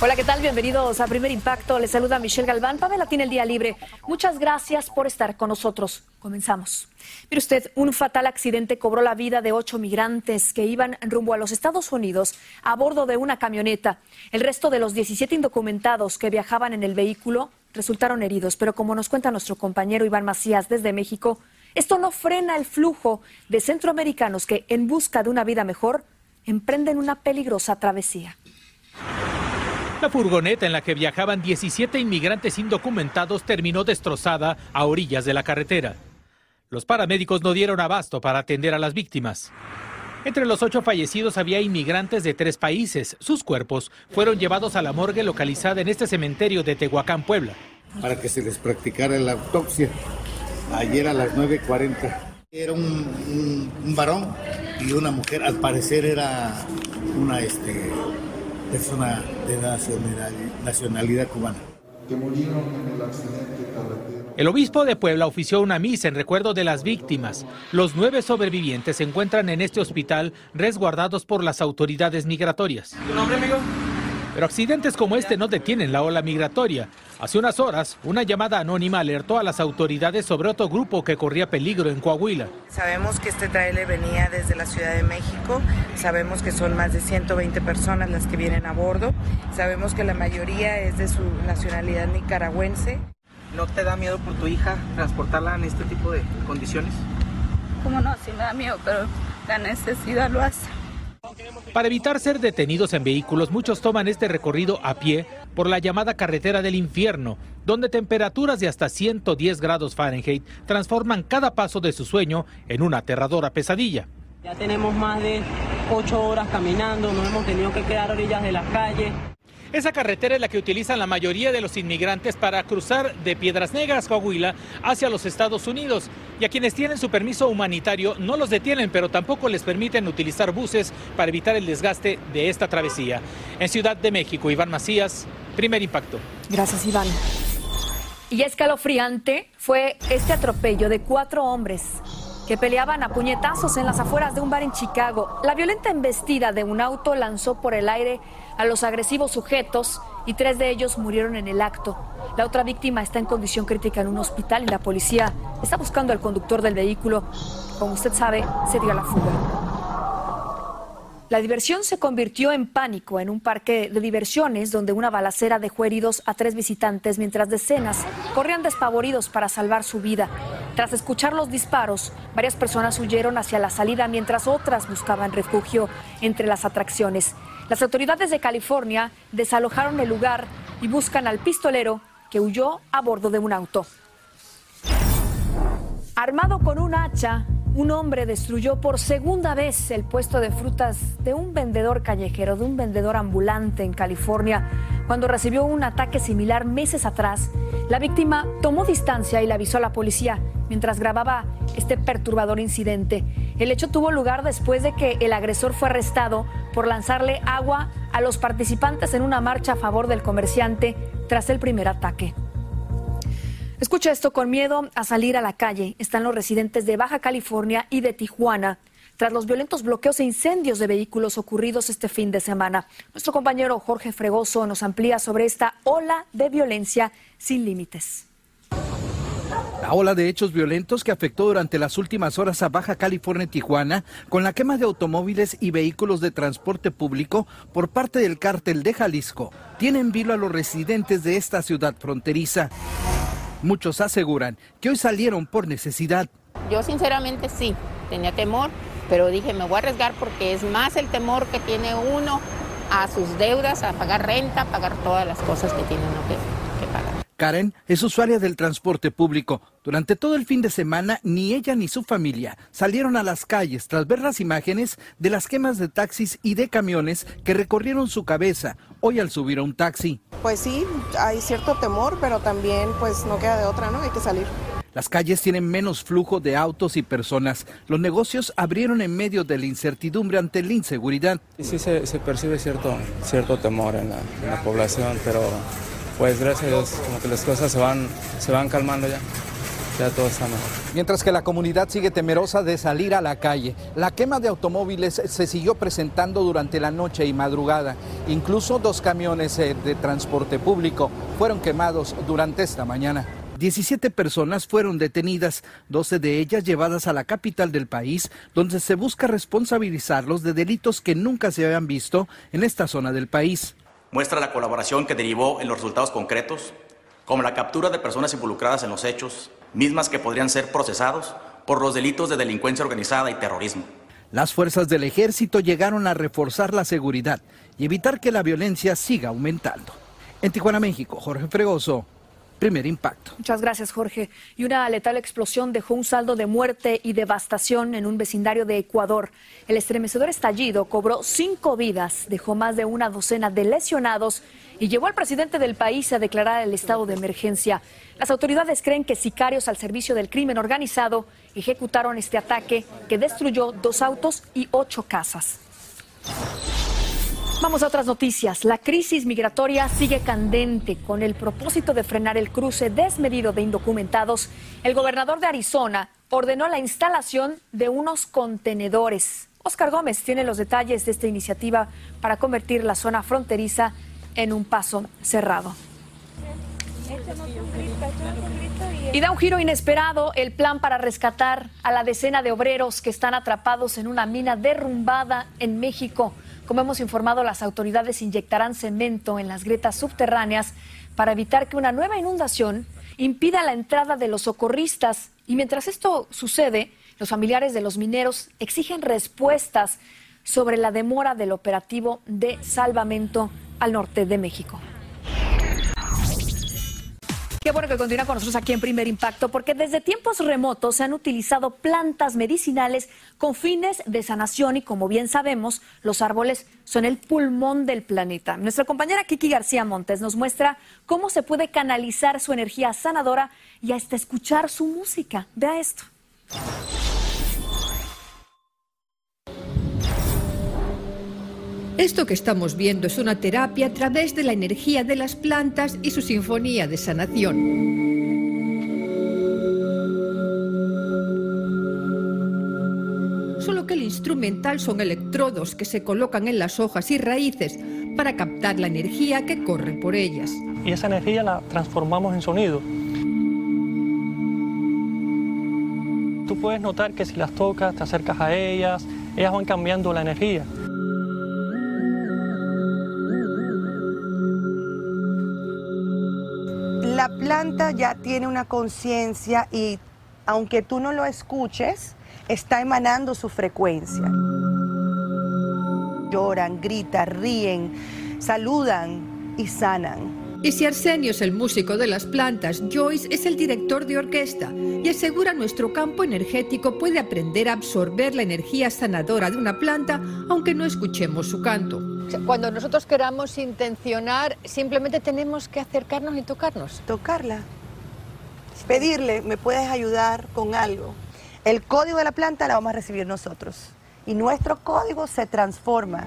Hola, ¿qué tal? Bienvenidos a Primer Impacto. Les saluda Michelle Galván. Pamela tiene el día libre. Muchas gracias por estar con nosotros. Comenzamos. Mire usted, un fatal accidente cobró la vida de ocho migrantes que iban rumbo a los Estados Unidos a bordo de una camioneta. El resto de los 17 indocumentados que viajaban en el vehículo resultaron heridos, pero como nos cuenta nuestro compañero Iván Macías desde México, esto no frena el flujo de centroamericanos que, en busca de una vida mejor, emprenden una peligrosa travesía. La furgoneta en la que viajaban 17 inmigrantes indocumentados terminó destrozada a orillas de la carretera. Los paramédicos no dieron abasto para atender a las víctimas. Entre los ocho fallecidos había inmigrantes de tres países. Sus cuerpos fueron llevados a la morgue localizada en este cementerio de Tehuacán, Puebla. Para que se les practicara la autopsia. Ayer a las 9.40. Era un, varón y una mujer. Al parecer era una este, persona de nacionalidad, cubana. el obispo de Puebla ofició una misa en recuerdo de las víctimas. Los nueve sobrevivientes se encuentran en este hospital resguardados por las autoridades migratorias. ¿Tu nombre, amigo? Pero accidentes como este no detienen la ola migratoria. Hace unas horas, una llamada anónima alertó a las autoridades sobre otro grupo que corría peligro en Coahuila. Sabemos que este tráiler venía desde la Ciudad de México, sabemos que son más de 120 personas las que vienen a bordo, sabemos que la mayoría es de su nacionalidad nicaragüense. ¿No te da miedo por tu hija transportarla en este tipo de condiciones? Cómo no, sí me da miedo, pero la necesidad lo hace. Para evitar ser detenidos en vehículos, muchos toman este recorrido a pie por la llamada carretera del infierno, donde temperaturas de hasta 110 grados Fahrenheit transforman cada paso de su sueño en una aterradora pesadilla. Ya tenemos más de ocho horas caminando, nos hemos tenido que quedar orillas de las calles. Esa carretera es la que utilizan la mayoría de los inmigrantes para cruzar de Piedras Negras, Coahuila, hacia los Estados Unidos. Y a quienes tienen su permiso humanitario no los detienen, pero tampoco les permiten utilizar buses para evitar el desgaste de esta travesía. En Ciudad de México, Iván Macías, primer impacto. Gracias, Iván. Y escalofriante fue este atropello de cuatro hombres que peleaban a puñetazos en las afueras de un bar en Chicago. La violenta embestida de un auto lanzó por el aire a los agresivos sujetos y tres de ellos murieron en el acto. La otra víctima está en condición crítica en un hospital y la policía está buscando al conductor del vehículo. Como usted sabe, se dio a la fuga. La diversión se convirtió en pánico en un parque de diversiones donde una balacera dejó heridos a tres visitantes mientras decenas corrían despavoridos para salvar su vida. Tras escuchar los disparos, varias personas huyeron hacia la salida mientras otras buscaban refugio entre las atracciones. Las autoridades de California desalojaron el lugar y buscan al pistolero que huyó a bordo de un auto. Armado con un hacha, un hombre destruyó por segunda vez el puesto de frutas de un vendedor callejero, de un vendedor ambulante en California. Cuando recibió un ataque similar meses atrás, la víctima tomó distancia y le avisó a la policía mientras grababa este perturbador incidente. El hecho tuvo lugar después de que el agresor fue arrestado por lanzarle agua a los participantes en una marcha a favor del comerciante tras el primer ataque. Escucha esto, con miedo a salir a la calle están los residentes de Baja California y de Tijuana tras los violentos bloqueos e incendios de vehículos ocurridos este fin de semana. Nuestro compañero Jorge Fregoso nos amplía sobre esta ola de violencia sin límites. La ola de hechos violentos que afectó durante las últimas horas a Baja California y Tijuana, con la quema de automóviles y vehículos de transporte público por parte del cártel de Jalisco, tienen vilo a los residentes de esta ciudad fronteriza. Muchos aseguran que hoy salieron por necesidad. Yo sinceramente sí, tenía temor, pero dije me voy a arriesgar porque es más el temor que tiene uno a sus deudas, a pagar renta, a pagar todas las cosas que tiene uno que. Karen es usuaria del transporte público. Durante todo el fin de semana, ni ella ni su familia salieron a las calles tras ver las imágenes de las quemas de taxis y de camiones que recorrieron su cabeza hoy al subir a un taxi. Pues sí, hay cierto temor, pero también pues no queda de otra, ¿no? Hay que salir. Las calles tienen menos flujo de autos y personas. Los negocios abrieron en medio de la incertidumbre ante la inseguridad. Sí, se, percibe cierto, cierto temor en la, en la población, pero pues gracias a Dios, como que las cosas se van, se van calmando ya. Ya todo está mejor. Mientras que la comunidad sigue temerosa de salir a la calle, la quema de automóviles se siguió presentando durante la noche y madrugada. Incluso dos camiones eh, de transporte público fueron quemados durante esta mañana. 17 personas fueron detenidas, 12 de ellas llevadas a la capital del país, donde se busca responsabilizarlos de delitos que nunca se habían visto en esta zona del país muestra la colaboración que derivó en los resultados concretos, como la captura de personas involucradas en los hechos, mismas que podrían ser procesados por los delitos de delincuencia organizada y terrorismo. Las fuerzas del ejército llegaron a reforzar la seguridad y evitar que la violencia siga aumentando. En Tijuana, México, Jorge Fregoso, primer impacto. Muchas gracias, Jorge. Y una letal explosión dejó un saldo de muerte y devastación en un vecindario de Ecuador. El estremecedor estallido cobró cinco vidas, dejó más de una docena de lesionados y llevó al presidente del país a declarar el estado de emergencia. Las autoridades creen que sicarios al servicio del crimen organizado ejecutaron este ataque que destruyó dos autos y ocho casas. Vamos a otras noticias. La crisis migratoria sigue candente. Con el propósito de frenar el cruce desmedido de indocumentados, el gobernador de Arizona ordenó la instalación de unos contenedores. Oscar Gómez tiene los detalles de esta iniciativa para convertir la zona fronteriza en un paso cerrado. Y da un giro inesperado el plan para rescatar a la decena de obreros que están atrapados en una mina derrumbada en México. Como hemos informado, las autoridades inyectarán cemento en las grietas subterráneas para evitar que una nueva inundación impida la entrada de los socorristas. Y mientras esto sucede, los familiares de los mineros exigen respuestas sobre la demora del operativo de salvamento al norte de México. Qué bueno que continúa con nosotros aquí en Primer Impacto, porque desde tiempos remotos se han utilizado plantas medicinales con fines de sanación y como bien sabemos, los árboles son el pulmón del planeta. Nuestra compañera Kiki García Montes nos muestra cómo se puede canalizar su energía sanadora y hasta escuchar su música. Vea esto. Esto que estamos viendo es una terapia a través de la energía de las plantas y su sinfonía de sanación. Solo que el instrumental son electrodos que se colocan en las hojas y raíces para captar la energía que corre por ellas. Y esa energía la transformamos en sonido. Tú puedes notar que si las tocas, te acercas a ellas, ellas van cambiando la energía. La planta ya tiene una conciencia y aunque tú no lo escuches, está emanando su frecuencia. Lloran, gritan, ríen, saludan y sanan. Y si Arsenio es el músico de las plantas, Joyce es el director de orquesta y asegura nuestro campo energético puede aprender a absorber la energía sanadora de una planta aunque no escuchemos su canto. Cuando nosotros queramos intencionar, simplemente tenemos que acercarnos y tocarnos. Tocarla. Pedirle, ¿me puedes ayudar con algo? El código de la planta la vamos a recibir nosotros. Y nuestro código se transforma.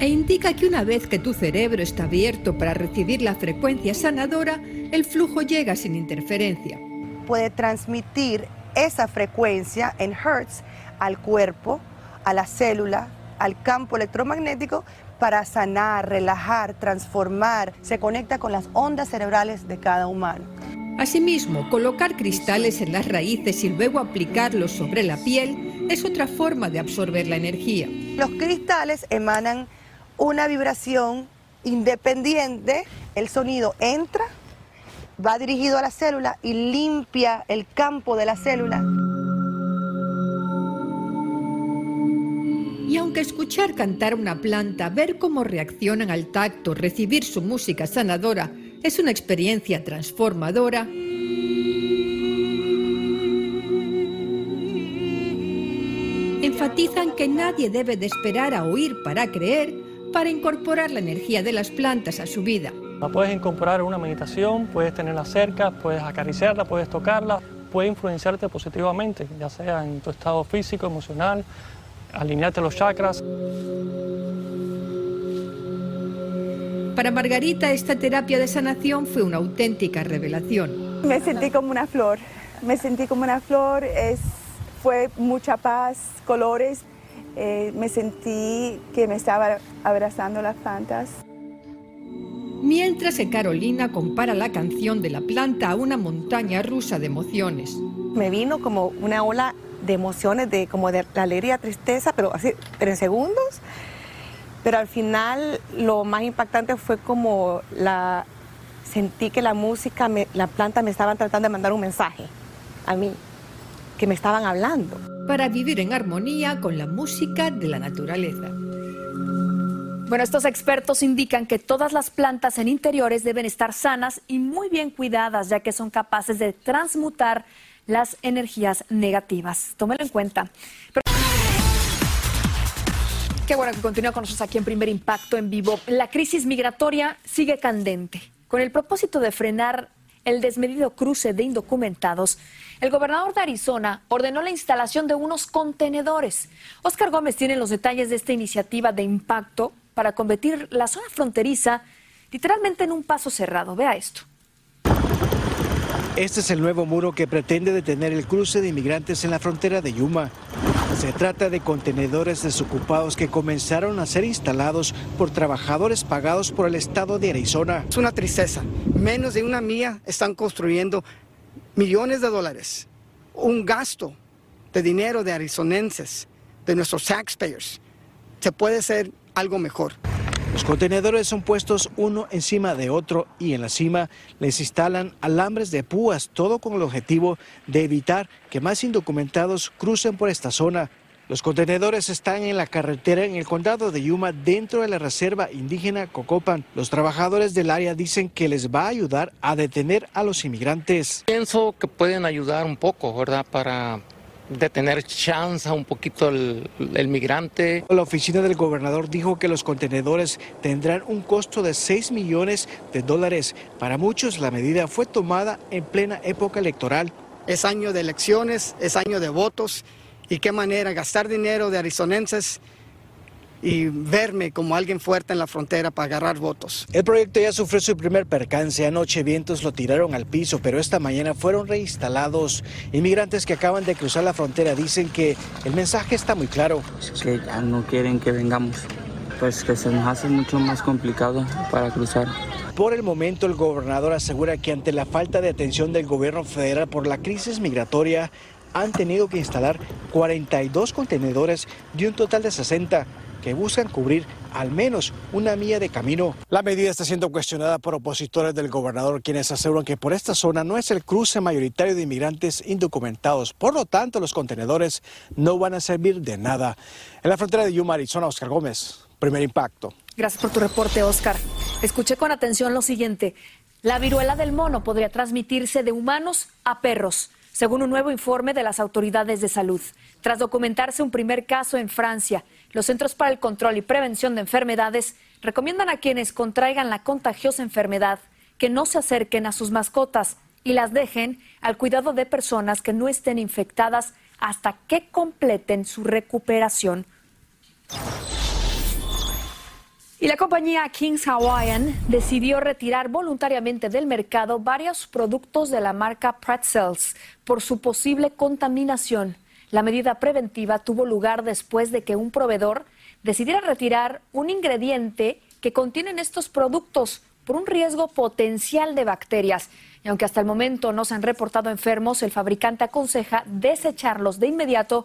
E indica que una vez que tu cerebro está abierto para recibir la frecuencia sanadora, el flujo llega sin interferencia. Puede transmitir esa frecuencia en hertz al cuerpo, a la célula, al campo electromagnético para sanar, relajar, transformar. Se conecta con las ondas cerebrales de cada humano. Asimismo, colocar cristales en las raíces y luego aplicarlos sobre la piel es otra forma de absorber la energía. Los cristales emanan una vibración independiente, el sonido entra, va dirigido a la célula y limpia el campo de la célula. Y aunque escuchar cantar una planta, ver cómo reaccionan al tacto, recibir su música sanadora, Es una experiencia transformadora enfatizan que nadie debe de esperar a oír para creer para incorporar la energía de las plantas a su vida. La puedes incorporar en una meditación, puedes tenerla cerca, puedes acariciarla, puedes tocarla, puede influenciarte positivamente, ya sea en tu estado físico, emocional, alinearte los chakras. Para Margarita esta terapia de sanación fue una auténtica revelación. Me sentí como una flor, me sentí como una flor, es, fue mucha paz, colores, eh, me sentí que me estaba abrazando las plantas. Mientras que Carolina compara la canción de la planta a una montaña rusa de emociones. Me vino como una ola de emociones, de como de alegría, tristeza, pero así, pero en segundos. Pero al final lo más impactante fue como la sentí que la música, la planta me estaban tratando de mandar un mensaje a mí, que me estaban hablando. Para vivir en armonía con la música de la naturaleza. Bueno, estos expertos indican que todas las plantas en interiores deben estar sanas y muy bien cuidadas, ya que son capaces de transmutar las energías negativas. Tómelo en cuenta. Qué bueno que continúa con nosotros aquí en Primer Impacto en vivo. La crisis migratoria sigue candente. Con el propósito de frenar el desmedido cruce de indocumentados, el gobernador de Arizona ordenó la instalación de unos contenedores. Oscar Gómez tiene los detalles de esta iniciativa de impacto para convertir la zona fronteriza literalmente en un paso cerrado. Vea esto. Este es el nuevo muro que pretende detener el cruce de inmigrantes en la frontera de Yuma. Se trata de contenedores desocupados que comenzaron a ser instalados por trabajadores pagados por el estado de Arizona. Es una tristeza. Menos de una milla están construyendo millones de dólares. Un gasto de dinero de arizonenses, de nuestros taxpayers. Se puede hacer algo mejor. Los contenedores son puestos uno encima de otro y en la cima les instalan alambres de púas, todo con el objetivo de evitar que más indocumentados crucen por esta zona. Los contenedores están en la carretera en el condado de Yuma, dentro de la reserva indígena Cocopan. Los trabajadores del área dicen que les va a ayudar a detener a los inmigrantes. Pienso que pueden ayudar un poco, ¿verdad? Para de tener chance un poquito el, el, migrante. La oficina del gobernador dijo que los contenedores tendrán un costo de 6 millones de dólares. Para muchos la medida fue tomada en plena época electoral. Es año de elecciones, es año de votos y qué manera gastar dinero de arizonenses y verme como alguien fuerte en la frontera para agarrar votos. El proyecto ya sufrió su primer percance. Anoche vientos lo tiraron al piso, pero esta mañana fueron reinstalados. Inmigrantes que acaban de cruzar la frontera dicen que el mensaje está muy claro. Que ya no quieren que vengamos, pues que se nos hace mucho más complicado para cruzar. Por el momento, el gobernador asegura que ante la falta de atención del gobierno federal por la crisis migratoria, han tenido que instalar 42 contenedores de un total de 60 que buscan cubrir al menos una milla de camino. La medida está siendo cuestionada por opositores del gobernador, quienes aseguran que por esta zona no es el cruce mayoritario de inmigrantes indocumentados. Por lo tanto, los contenedores no van a servir de nada. En la frontera de Yuma, Arizona, Oscar Gómez, primer impacto. Gracias por tu reporte, Oscar. Escuché con atención lo siguiente. La viruela del mono podría transmitirse de humanos a perros según un nuevo informe de las autoridades de salud. Tras documentarse un primer caso en Francia, los Centros para el Control y Prevención de Enfermedades recomiendan a quienes contraigan la contagiosa enfermedad que no se acerquen a sus mascotas y las dejen al cuidado de personas que no estén infectadas hasta que completen su recuperación. Y la compañía Kings Hawaiian decidió retirar voluntariamente del mercado varios productos de la marca Pretzels por su posible contaminación. La medida preventiva tuvo lugar después de que un proveedor decidiera retirar un ingrediente que contienen estos productos por un riesgo potencial de bacterias. Y aunque hasta el momento no se han reportado enfermos, el fabricante aconseja desecharlos de inmediato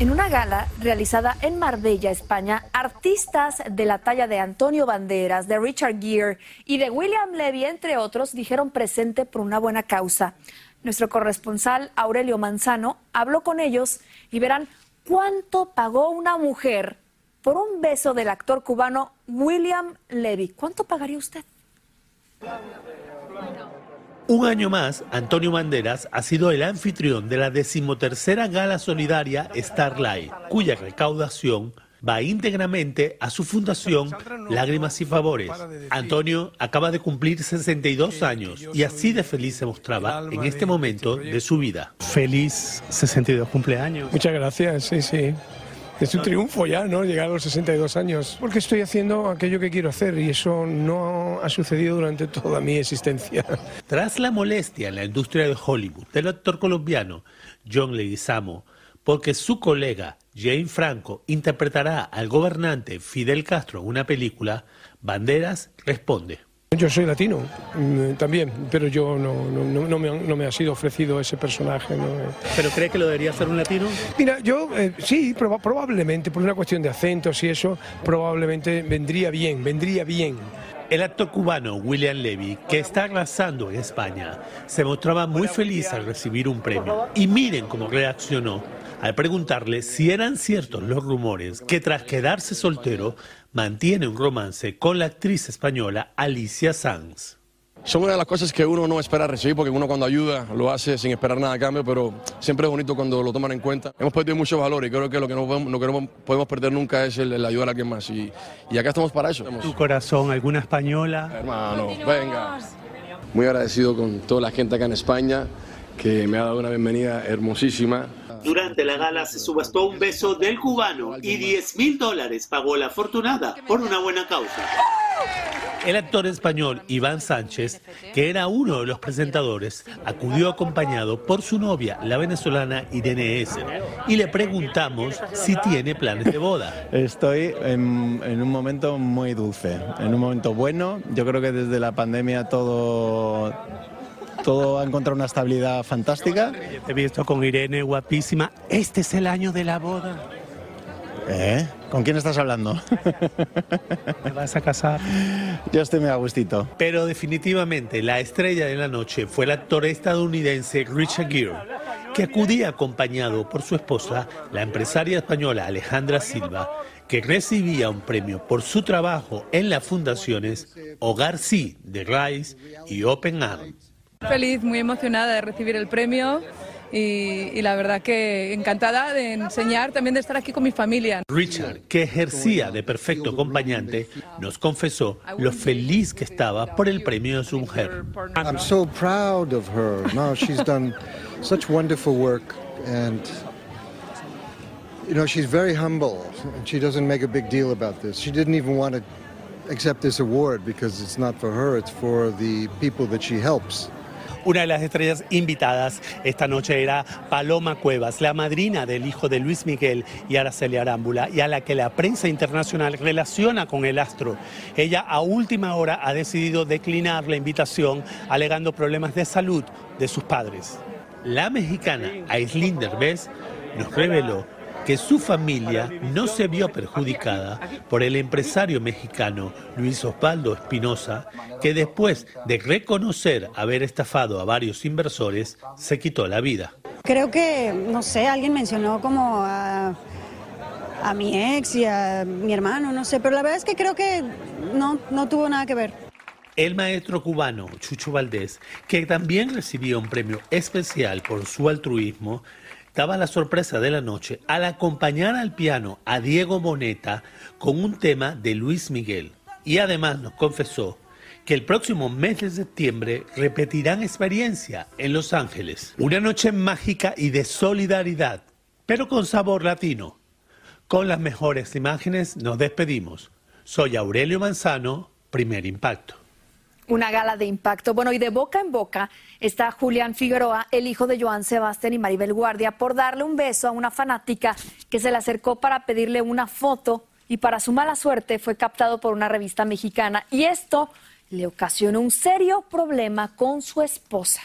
En una gala realizada en Marbella, España, artistas de la talla de Antonio Banderas, de Richard Gere y de William Levy, entre otros, dijeron presente por una buena causa. Nuestro corresponsal Aurelio Manzano habló con ellos y verán cuánto pagó una mujer por un beso del actor cubano William Levy. ¿Cuánto pagaría usted? Un año más, Antonio Banderas ha sido el anfitrión de la decimotercera gala solidaria Starlight, cuya recaudación va íntegramente a su fundación Lágrimas y Favores. Antonio acaba de cumplir 62 años y así de feliz se mostraba en este momento de su vida. Feliz 62 cumpleaños. Muchas gracias, sí, sí. Es un triunfo ya, ¿no? Llegar a los 62 años. Porque estoy haciendo aquello que quiero hacer y eso no ha sucedido durante toda mi existencia. Tras la molestia en la industria de Hollywood del actor colombiano John Leguizamo, porque su colega Jane Franco interpretará al gobernante Fidel Castro en una película, Banderas responde. Yo soy latino mm, también, pero yo no, no, no, me, no, me, ha sido ofrecido ese personaje. ¿Pero cree que lo debería hacer un latino? Mira, yo eh, sí, proba probablemente, por una cuestión de acentos y eso, probablemente vendría bien, vendría bien. El actor cubano William Levy, que está arrasando en España, se mostraba muy feliz al recibir un premio. Y miren cómo reaccionó al preguntarle si eran ciertos los rumores que tras quedarse soltero mantiene un romance con la actriz española Alicia Sanz. Son una de las cosas que uno no espera recibir porque uno cuando ayuda lo hace sin esperar nada a cambio, pero siempre es bonito cuando lo toman en cuenta. Hemos perdido mucho valor y creo que lo que no podemos, lo que no podemos perder nunca es el, ayudar a alguien más y, y, acá estamos para eso. ¿Tu corazón, alguna española? Hermano, venga. Muy agradecido con toda la gente acá en España que me ha dado una bienvenida hermosísima. Durante la gala se subastó un beso del cubano y 10 mil dólares pagó la afortunada por una buena causa. El actor español Iván Sánchez, que era uno de los presentadores, acudió acompañado por su novia, la venezolana Irene S. Y le preguntamos si tiene planes de boda. Estoy en, en, un momento muy dulce, en un momento bueno. Yo creo que desde la pandemia todo todo ha encontrado una estabilidad fantástica. Te he visto con Irene, guapísima. Este es el año de la boda. ¿Eh? ¿Con quién estás hablando? ¿Me vas a casar? Yo estoy muy a gustito. Pero definitivamente la estrella de la noche fue el actor estadounidense Richard Gere, que acudía acompañado por su esposa, la empresaria española Alejandra Silva, que recibía un premio por su trabajo en las fundaciones Hogar Sí de Rice y Open Arms. Feliz, muy emocionada de recibir el premio. Y, la verdad que encantada de enseñar, también de estar aquí con mi familia. Richard, que ejercía de perfecto acompañante, nos confesó lo feliz que estaba por el premio de su mujer. I'm so proud of her. No, she's done such wonderful work and you know, she's very humble and she doesn't make a big deal about this. She didn't even want to accept this award because it's not for her, it's for the people that she helps. Una de las estrellas invitadas esta noche era Paloma Cuevas, la madrina del hijo de Luis Miguel y Araceli Arámbula, y a la que la prensa internacional relaciona con el astro. Ella a última hora ha decidido declinar la invitación, alegando problemas de salud de sus padres. La mexicana Aislinn Derbez nos reveló que su familia no se vio perjudicada por el empresario mexicano Luis Osvaldo Espinosa, que después de reconocer haber estafado a varios inversores, se quitó la vida. Creo que, no sé, alguien mencionó como a, a mi ex y a mi hermano, no sé, pero la verdad es que creo que no, no tuvo nada que ver. El maestro cubano Chucho Valdés, que también recibió un premio especial por su altruismo, daba la sorpresa de la noche al acompañar al piano a Diego Boneta con un tema de Luis Miguel. Y además nos confesó que el próximo mes de septiembre repetirán experiencia en Los Ángeles. Una noche mágica y de solidaridad, pero con sabor latino. Con las mejores imágenes nos despedimos. Soy Aurelio Manzano, primer impacto. Una gala de impacto. Bueno, y de boca en boca está Julián Figueroa, el hijo de Joan Sebastián y Maribel Guardia, por darle un beso a una fanática que se le acercó para pedirle una foto y para su mala suerte fue captado por una revista mexicana. Y esto le ocasionó un serio problema con su esposa.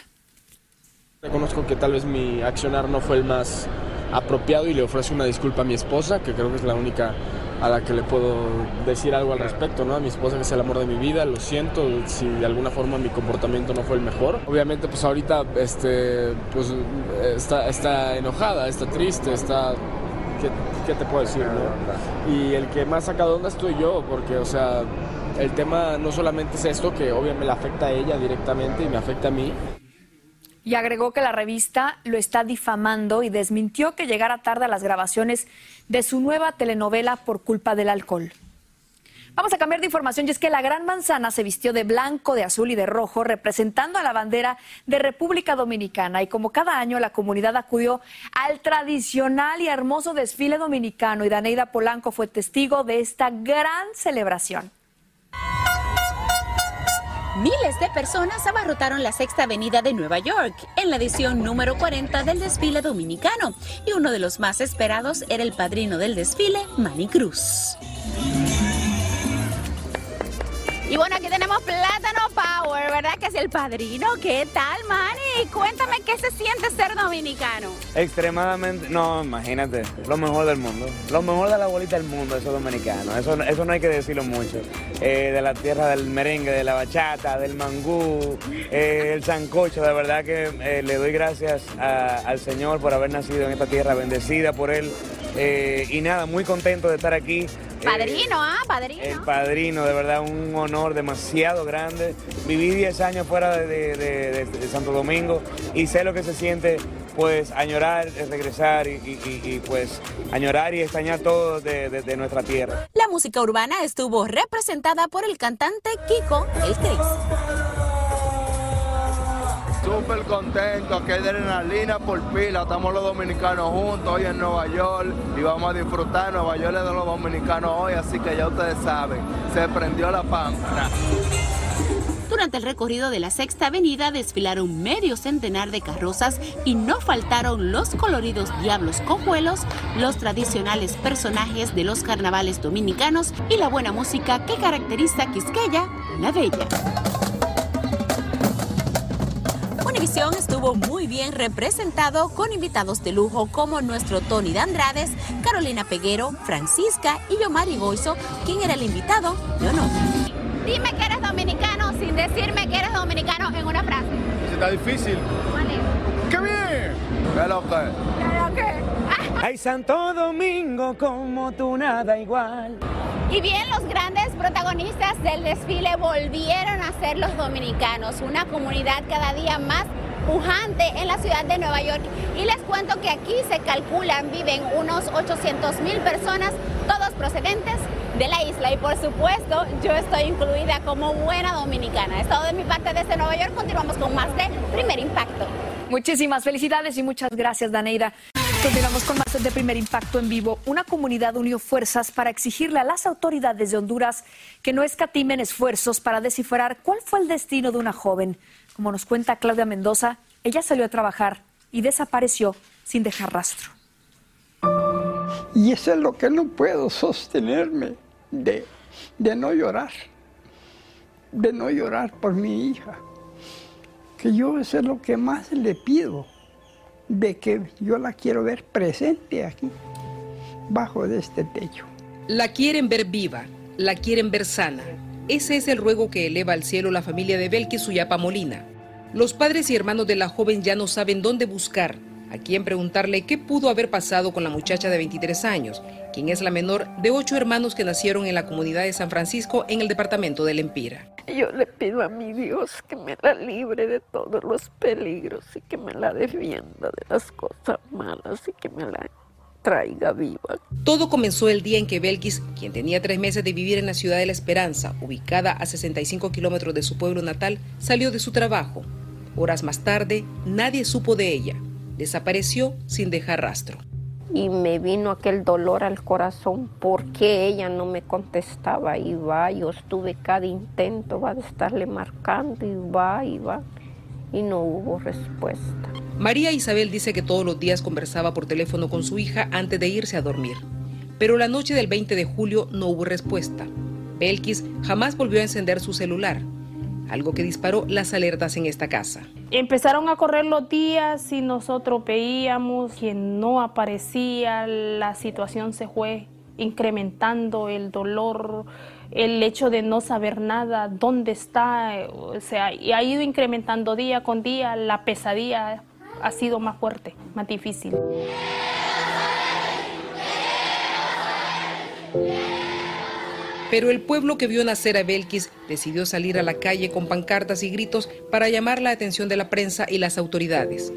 Reconozco que tal vez mi accionar no fue el más apropiado y le ofrezco una disculpa a mi esposa, que creo que es la única a la que le puedo decir algo al respecto, ¿no? A mi esposa que es el amor de mi vida, lo siento si de alguna forma mi comportamiento no fue el mejor. Obviamente pues ahorita este, pues, está, está enojada, está triste, está... ¿qué, ¿Qué, te puedo decir, no? Y el que más saca de onda estoy yo, porque, o sea, el tema no solamente es esto, que obviamente le afecta a ella directamente y me afecta a mí, y agregó que la revista lo está difamando y desmintió que llegara tarde a las grabaciones de su nueva telenovela por culpa del alcohol. Vamos a cambiar de información y es que la Gran Manzana se vistió de blanco, de azul y de rojo, representando a la bandera de República Dominicana. Y como cada año, la comunidad acudió al tradicional y hermoso desfile dominicano y Daneida Polanco fue testigo de esta gran celebración. Miles de personas abarrotaron la Sexta Avenida de Nueva York en la edición número 40 del desfile dominicano y uno de los más esperados era el padrino del desfile, Manny Cruz. Y bueno, aquí tenemos Plátano Power, ¿verdad? Que es el padrino. ¿Qué tal, Manny? Cuéntame qué se siente ser dominicano. Extremadamente, no, imagínate, lo mejor del mundo. Lo mejor de la bolita del mundo, eso dominicano. Eso, eso no hay que decirlo mucho. Eh, de la tierra del merengue, de la bachata, del mangú, eh, el sancocho. De verdad que eh, le doy gracias al Señor por haber nacido en esta tierra, bendecida por Él. y nada, muy contento de estar aquí. Padrino, ah, padrino. El padrino, de verdad, un honor demasiado grande. Viví 10 años fuera de, Santo Domingo y sé lo que se siente, pues, añorar, regresar y, pues, añorar y extrañar todo de, nuestra tierra. La música urbana estuvo representada por el cantante Kiko El Cris. Súper contento, que hay adrenalina por pila, estamos los dominicanos juntos hoy en Nueva York y vamos a disfrutar, Nueva York es de los dominicanos hoy, así que ya ustedes saben, se prendió la pámpara. Durante el recorrido de la Sexta Avenida desfilaron medio centenar de carrozas y no faltaron los coloridos diablos cojuelos, los tradicionales personajes de los carnavales dominicanos y la buena música que caracteriza a Quisqueya, la Bella. Univisión estuvo muy bien representado con invitados de lujo como nuestro Tony de Andrades, Carolina Peguero, Francisca y Yomari Goizo, quien era el invitado de honor. Dime que eres dominicano sin decirme que eres dominicano en una frase. Está difícil. ¿Cuál es? ¡Qué bien! ¿Qué lo que? ¿Qué lo que? Ay, Santo Domingo, como tú nada igual. Y bien, los grandes protagonistas del desfile volvieron a ser los dominicanos, una comunidad cada día más pujante en la ciudad de Nueva York. Y les cuento que aquí se calculan, viven unos 800 mil personas, todos procedentes de la isla. Y por supuesto, yo estoy incluida como buena dominicana. Es todo de mi parte desde Nueva York. Continuamos con más de Primer Impacto. Muchísimas felicidades y muchas gracias, Daneida. Continuamos con más de primer impacto en vivo. Una comunidad unió fuerzas para exigirle a las autoridades de Honduras que no escatimen esfuerzos para descifrar cuál fue el destino de una joven. Como nos cuenta Claudia Mendoza, ella salió a trabajar y desapareció sin dejar rastro. Y eso es lo que no puedo sostenerme, de, de no llorar, de no llorar por mi hija. Que yo eso es lo que más le pido de que yo la quiero ver presente aquí, bajo de este techo. La quieren ver viva, la quieren ver sana. Ese es el ruego que eleva al cielo la familia de Belkis Suyapa Molina. Los padres y hermanos de la joven ya no saben dónde buscar, a quién preguntarle qué pudo haber pasado con la muchacha de 23 años, quien es la menor de ocho hermanos que nacieron en la comunidad de San Francisco en el departamento del Empira. Yo le pido a mi Dios que me la libre de todos los peligros y que me la defienda de las cosas malas y que me la traiga viva. Todo comenzó el día en que Belkis, quien tenía tres meses de vivir en la ciudad de La Esperanza, ubicada a 65 kilómetros de su pueblo natal, salió de su trabajo. Horas más tarde, nadie supo de ella. Desapareció sin dejar rastro y me vino aquel dolor al corazón porque ella no me contestaba y va, yo estuve cada intento va de estarle marcando y va y va y no hubo respuesta. María Isabel dice que todos los días conversaba por teléfono con su hija antes de irse a dormir, pero la noche del 20 de julio no hubo respuesta. Belkis jamás volvió a encender su celular. Algo que disparó las alertas en esta casa. Empezaron a correr los días y nosotros veíamos que no aparecía, la situación se fue incrementando, el dolor, el hecho de no saber nada, dónde está, o sea, y ha ido incrementando día con día, la pesadilla ha sido más fuerte, más difícil. Pero el pueblo que vio nacer a Belkis decidió salir a la calle con pancartas y gritos para llamar la atención de la prensa y las autoridades.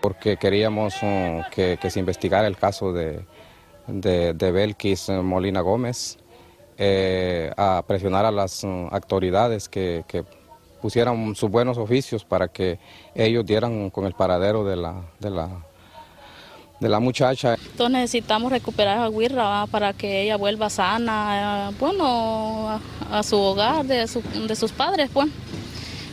Porque queríamos uh, que, se investigara el caso de, de, Belkis Molina Gómez, eh, a presionar a las uh, autoridades que, pusieran sus buenos oficios para que ellos dieran con el paradero de la, de la de la muchacha. Entonces necesitamos recuperar a Guirra para que ella vuelva sana, eh, bueno, a, su hogar de, de sus padres, pues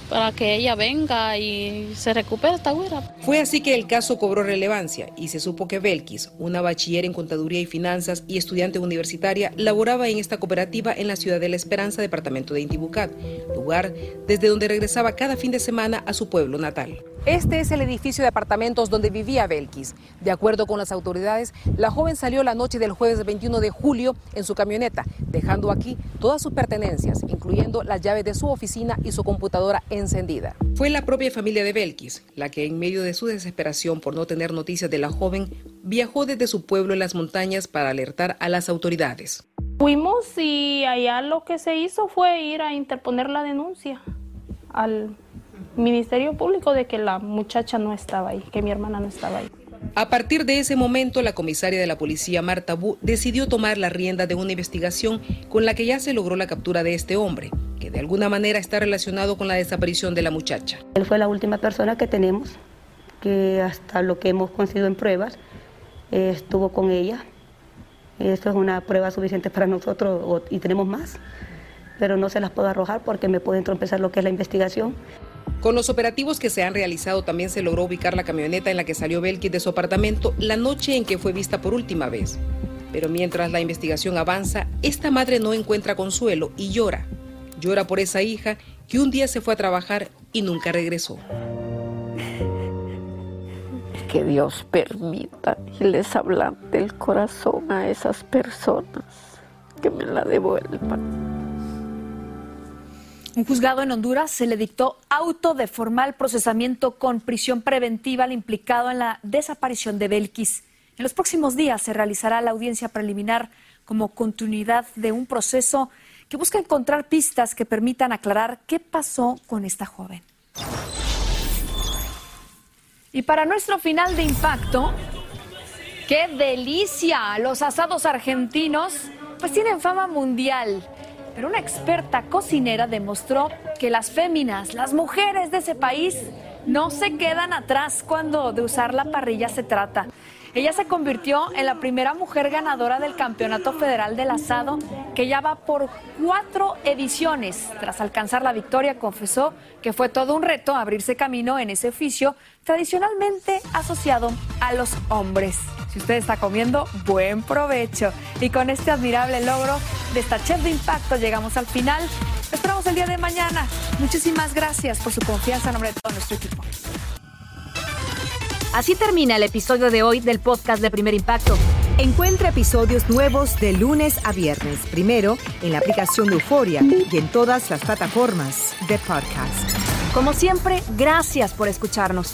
para que ella venga y se recupere esta güera. Fue así que el caso cobró relevancia y se supo que Belkis, una bachiller en contaduría y finanzas y estudiante universitaria, laboraba en esta cooperativa en la ciudad de La Esperanza, departamento de Intibucat, lugar desde donde regresaba cada fin de semana a su pueblo natal. Este es el edificio de apartamentos donde vivía Belkis. De acuerdo con las autoridades, la joven salió la noche del jueves 21 de julio en su camioneta, dejando aquí todas sus pertenencias, incluyendo las llaves de su oficina y su computadora encendida. Fue la propia familia de Belkis la que, en medio de su desesperación por no tener noticias de la joven, viajó desde su pueblo en las montañas para alertar a las autoridades. Fuimos y allá lo que se hizo fue ir a interponer la denuncia al Ministerio Público de que la muchacha no estaba ahí, que mi hermana no estaba ahí. A partir de ese momento, la comisaria de la policía Marta Bu decidió tomar la rienda de una investigación con la que ya se logró la captura de este hombre, que de alguna manera está relacionado con la desaparición de la muchacha. Él fue la última persona que tenemos, que hasta lo que hemos conseguido en pruebas, eh, estuvo con ella. Esto es una prueba suficiente para nosotros y tenemos más, pero no se las puedo arrojar porque me pueden trompezar lo que es la investigación. Con los operativos que se han realizado también se logró ubicar la camioneta en la que salió Belkis de su apartamento la noche en que fue vista por última vez. Pero mientras la investigación avanza, esta madre no encuentra consuelo y llora. Llora por esa hija que un día se fue a trabajar y nunca regresó. Que Dios permita y les habla del corazón a esas personas que me la devuelvan. Un juzgado en Honduras se le dictó auto de formal procesamiento con prisión preventiva al implicado en la desaparición de Belkis. En los próximos días se realizará la audiencia preliminar como continuidad de un proceso que busca encontrar pistas que permitan aclarar qué pasó con esta joven. Y para nuestro final de impacto, ¡qué delicia! Los asados argentinos pues tienen fama mundial. Pero una experta cocinera demostró que las féminas, las mujeres de ese país, no se quedan atrás cuando de usar la parrilla se trata. Ella se convirtió en la primera mujer ganadora del Campeonato Federal del Asado, que ya va por cuatro ediciones. Tras alcanzar la victoria, confesó que fue todo un reto abrirse camino en ese oficio tradicionalmente asociado a los hombres. Si usted está comiendo, buen provecho. Y con este admirable logro de esta chef de impacto llegamos al final. Esperamos el día de mañana. Muchísimas gracias por su confianza en nombre de todo nuestro equipo. Así termina el episodio de hoy del podcast de Primer Impacto. Encuentra episodios nuevos de lunes a viernes, primero en la aplicación de Euforia y en todas las plataformas de podcast. Como siempre, gracias por escucharnos.